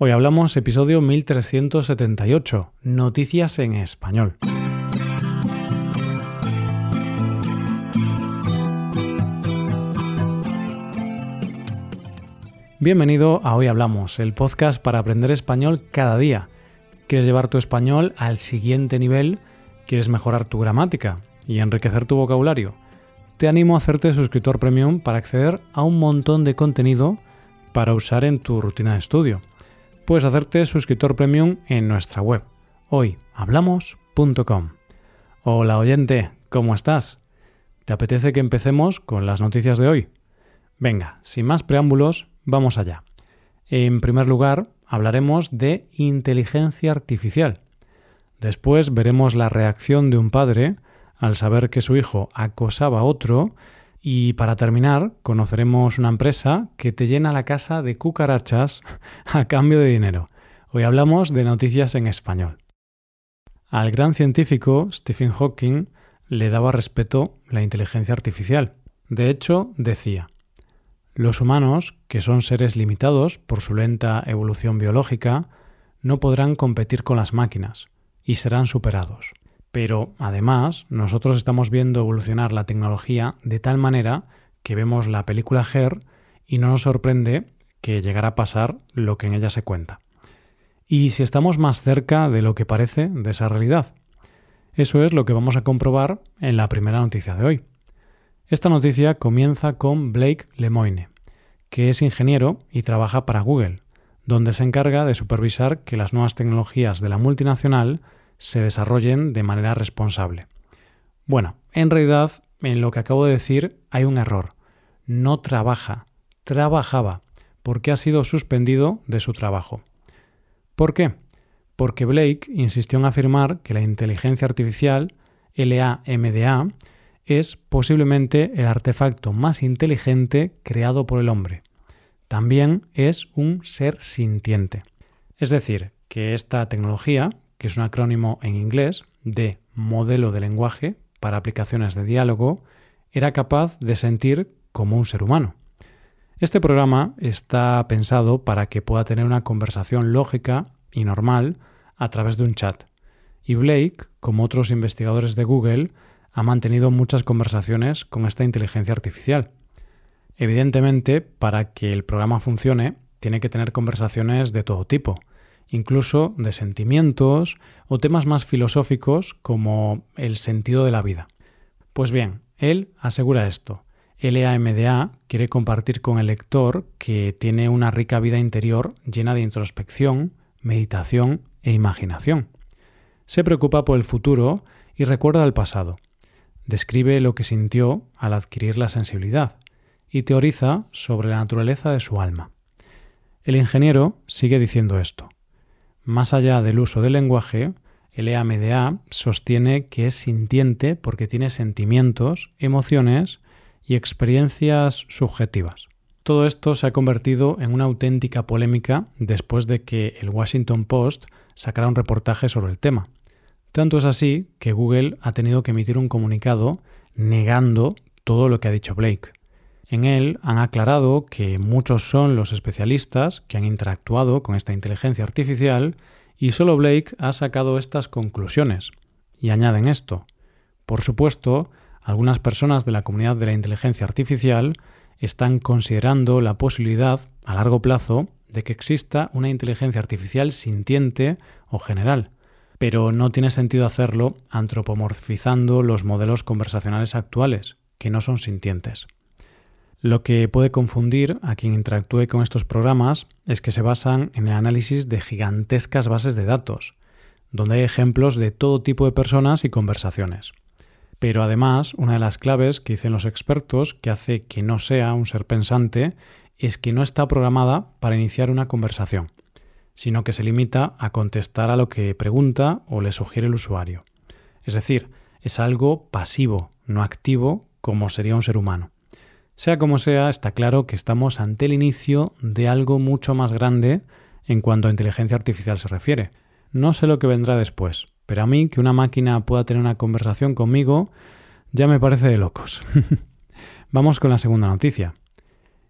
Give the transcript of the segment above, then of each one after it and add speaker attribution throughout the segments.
Speaker 1: Hoy hablamos episodio 1378, Noticias en Español. Bienvenido a Hoy Hablamos, el podcast para aprender español cada día. ¿Quieres llevar tu español al siguiente nivel? ¿Quieres mejorar tu gramática y enriquecer tu vocabulario? Te animo a hacerte suscriptor premium para acceder a un montón de contenido para usar en tu rutina de estudio puedes hacerte suscriptor premium en nuestra web, hoyhablamos.com. Hola oyente, ¿cómo estás? ¿Te apetece que empecemos con las noticias de hoy? Venga, sin más preámbulos, vamos allá. En primer lugar, hablaremos de inteligencia artificial. Después veremos la reacción de un padre al saber que su hijo acosaba a otro y para terminar, conoceremos una empresa que te llena la casa de cucarachas a cambio de dinero. Hoy hablamos de noticias en español. Al gran científico Stephen Hawking le daba respeto la inteligencia artificial. De hecho, decía, los humanos, que son seres limitados por su lenta evolución biológica, no podrán competir con las máquinas y serán superados. Pero además, nosotros estamos viendo evolucionar la tecnología de tal manera que vemos la película Her y no nos sorprende que llegara a pasar lo que en ella se cuenta. Y si estamos más cerca de lo que parece de esa realidad. Eso es lo que vamos a comprobar en la primera noticia de hoy. Esta noticia comienza con Blake Lemoine, que es ingeniero y trabaja para Google, donde se encarga de supervisar que las nuevas tecnologías de la multinacional se desarrollen de manera responsable. Bueno, en realidad, en lo que acabo de decir hay un error. No trabaja, trabajaba, porque ha sido suspendido de su trabajo. ¿Por qué? Porque Blake insistió en afirmar que la inteligencia artificial, LAMDA, es posiblemente el artefacto más inteligente creado por el hombre. También es un ser sintiente. Es decir, que esta tecnología, que es un acrónimo en inglés de modelo de lenguaje para aplicaciones de diálogo, era capaz de sentir como un ser humano. Este programa está pensado para que pueda tener una conversación lógica y normal a través de un chat. Y Blake, como otros investigadores de Google, ha mantenido muchas conversaciones con esta inteligencia artificial. Evidentemente, para que el programa funcione, tiene que tener conversaciones de todo tipo, incluso de sentimientos o temas más filosóficos como el sentido de la vida. Pues bien, él asegura esto. LAMDA quiere compartir con el lector que tiene una rica vida interior llena de introspección, meditación e imaginación. Se preocupa por el futuro y recuerda el pasado. Describe lo que sintió al adquirir la sensibilidad y teoriza sobre la naturaleza de su alma. El ingeniero sigue diciendo esto. Más allá del uso del lenguaje, el EAMDA sostiene que es sintiente porque tiene sentimientos, emociones y experiencias subjetivas. Todo esto se ha convertido en una auténtica polémica después de que el Washington Post sacara un reportaje sobre el tema. Tanto es así que Google ha tenido que emitir un comunicado negando todo lo que ha dicho Blake. En él han aclarado que muchos son los especialistas que han interactuado con esta inteligencia artificial y solo Blake ha sacado estas conclusiones. Y añaden esto. Por supuesto, algunas personas de la comunidad de la inteligencia artificial están considerando la posibilidad, a largo plazo, de que exista una inteligencia artificial sintiente o general, pero no tiene sentido hacerlo antropomorfizando los modelos conversacionales actuales, que no son sintientes. Lo que puede confundir a quien interactúe con estos programas es que se basan en el análisis de gigantescas bases de datos, donde hay ejemplos de todo tipo de personas y conversaciones. Pero además, una de las claves que dicen los expertos que hace que no sea un ser pensante es que no está programada para iniciar una conversación, sino que se limita a contestar a lo que pregunta o le sugiere el usuario. Es decir, es algo pasivo, no activo como sería un ser humano. Sea como sea, está claro que estamos ante el inicio de algo mucho más grande en cuanto a inteligencia artificial se refiere. No sé lo que vendrá después, pero a mí que una máquina pueda tener una conversación conmigo ya me parece de locos. Vamos con la segunda noticia.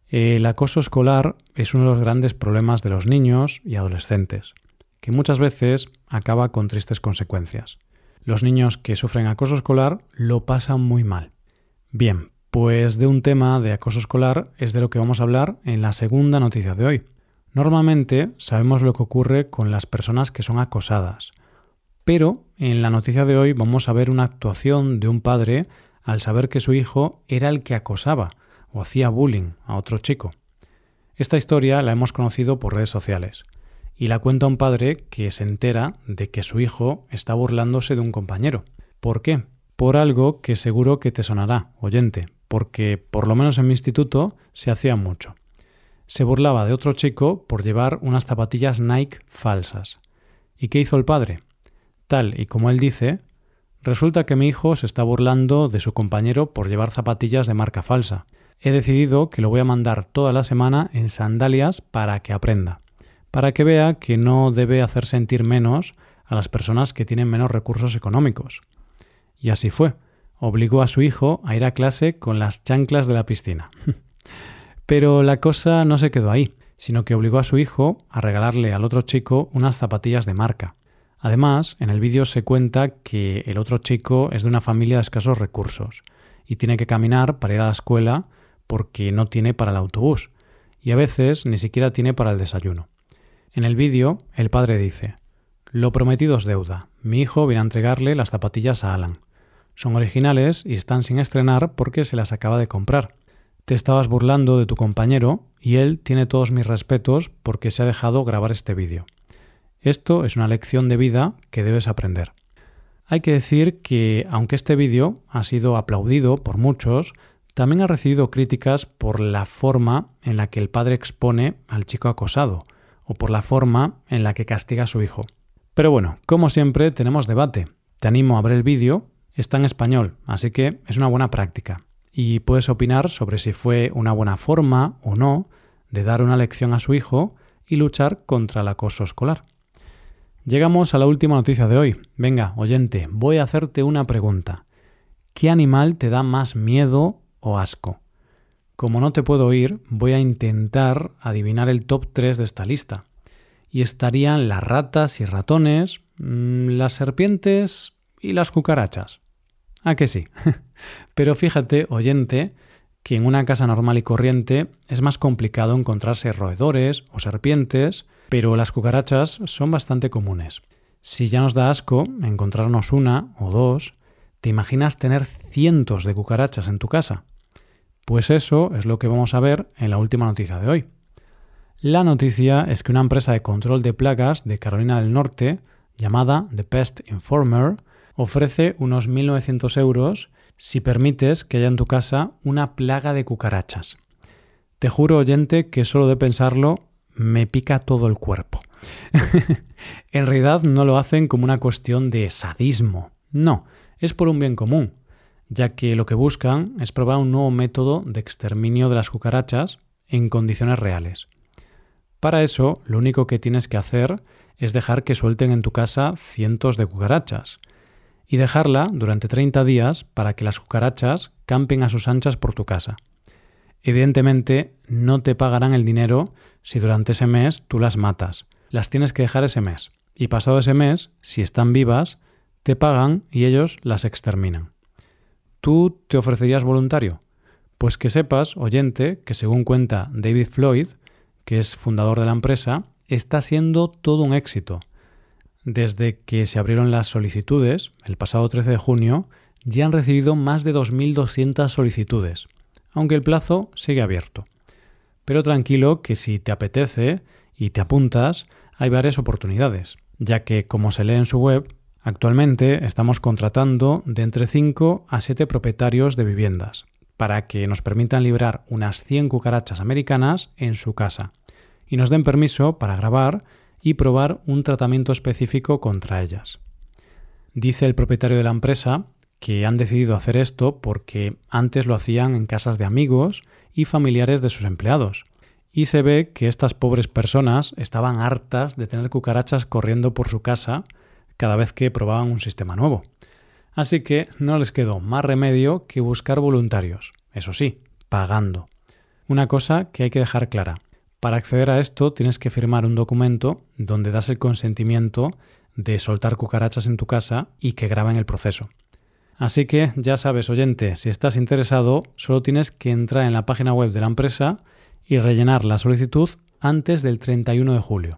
Speaker 1: El acoso escolar es uno de los grandes problemas de los niños y adolescentes, que muchas veces acaba con tristes consecuencias. Los niños que sufren acoso escolar lo pasan muy mal. Bien, pues de un tema de acoso escolar es de lo que vamos a hablar en la segunda noticia de hoy. Normalmente sabemos lo que ocurre con las personas que son acosadas, pero en la noticia de hoy vamos a ver una actuación de un padre al saber que su hijo era el que acosaba o hacía bullying a otro chico. Esta historia la hemos conocido por redes sociales y la cuenta un padre que se entera de que su hijo está burlándose de un compañero. ¿Por qué? Por algo que seguro que te sonará, oyente, porque por lo menos en mi instituto se hacía mucho. Se burlaba de otro chico por llevar unas zapatillas Nike falsas. ¿Y qué hizo el padre? Tal y como él dice, resulta que mi hijo se está burlando de su compañero por llevar zapatillas de marca falsa he decidido que lo voy a mandar toda la semana en sandalias para que aprenda, para que vea que no debe hacer sentir menos a las personas que tienen menos recursos económicos. Y así fue. Obligó a su hijo a ir a clase con las chanclas de la piscina. Pero la cosa no se quedó ahí, sino que obligó a su hijo a regalarle al otro chico unas zapatillas de marca. Además, en el vídeo se cuenta que el otro chico es de una familia de escasos recursos y tiene que caminar para ir a la escuela porque no tiene para el autobús y a veces ni siquiera tiene para el desayuno. En el vídeo, el padre dice, Lo prometido es deuda. Mi hijo viene a entregarle las zapatillas a Alan. Son originales y están sin estrenar porque se las acaba de comprar. Te estabas burlando de tu compañero y él tiene todos mis respetos porque se ha dejado grabar este vídeo. Esto es una lección de vida que debes aprender. Hay que decir que, aunque este vídeo ha sido aplaudido por muchos, también ha recibido críticas por la forma en la que el padre expone al chico acosado o por la forma en la que castiga a su hijo. Pero bueno, como siempre tenemos debate. Te animo a ver el vídeo, está en español, así que es una buena práctica. Y puedes opinar sobre si fue una buena forma o no de dar una lección a su hijo y luchar contra el acoso escolar. Llegamos a la última noticia de hoy. Venga, oyente, voy a hacerte una pregunta. ¿Qué animal te da más miedo o asco. Como no te puedo oír, voy a intentar adivinar el top 3 de esta lista. Y estarían las ratas y ratones, mm, las serpientes y las cucarachas. ¿A que sí? Pero fíjate, oyente, que en una casa normal y corriente es más complicado encontrarse roedores o serpientes, pero las cucarachas son bastante comunes. Si ya nos da asco encontrarnos una o dos, ¿te imaginas tener cientos de cucarachas en tu casa? Pues eso es lo que vamos a ver en la última noticia de hoy. La noticia es que una empresa de control de plagas de Carolina del Norte, llamada The Pest Informer, ofrece unos 1.900 euros si permites que haya en tu casa una plaga de cucarachas. Te juro, oyente, que solo de pensarlo me pica todo el cuerpo. en realidad no lo hacen como una cuestión de sadismo, no, es por un bien común ya que lo que buscan es probar un nuevo método de exterminio de las cucarachas en condiciones reales. Para eso, lo único que tienes que hacer es dejar que suelten en tu casa cientos de cucarachas y dejarla durante 30 días para que las cucarachas campen a sus anchas por tu casa. Evidentemente, no te pagarán el dinero si durante ese mes tú las matas. Las tienes que dejar ese mes. Y pasado ese mes, si están vivas, te pagan y ellos las exterminan. ¿Tú te ofrecerías voluntario? Pues que sepas, oyente, que según cuenta David Floyd, que es fundador de la empresa, está siendo todo un éxito. Desde que se abrieron las solicitudes, el pasado 13 de junio, ya han recibido más de 2.200 solicitudes, aunque el plazo sigue abierto. Pero tranquilo que si te apetece y te apuntas, hay varias oportunidades, ya que, como se lee en su web, Actualmente estamos contratando de entre 5 a 7 propietarios de viviendas para que nos permitan librar unas 100 cucarachas americanas en su casa y nos den permiso para grabar y probar un tratamiento específico contra ellas. Dice el propietario de la empresa que han decidido hacer esto porque antes lo hacían en casas de amigos y familiares de sus empleados. Y se ve que estas pobres personas estaban hartas de tener cucarachas corriendo por su casa cada vez que probaban un sistema nuevo. Así que no les quedó más remedio que buscar voluntarios, eso sí, pagando. Una cosa que hay que dejar clara. Para acceder a esto tienes que firmar un documento donde das el consentimiento de soltar cucarachas en tu casa y que graben el proceso. Así que ya sabes, oyente, si estás interesado, solo tienes que entrar en la página web de la empresa y rellenar la solicitud antes del 31 de julio.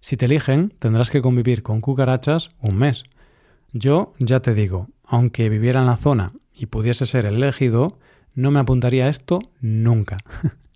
Speaker 1: Si te eligen, tendrás que convivir con cucarachas un mes. Yo ya te digo, aunque viviera en la zona y pudiese ser el elegido, no me apuntaría a esto nunca.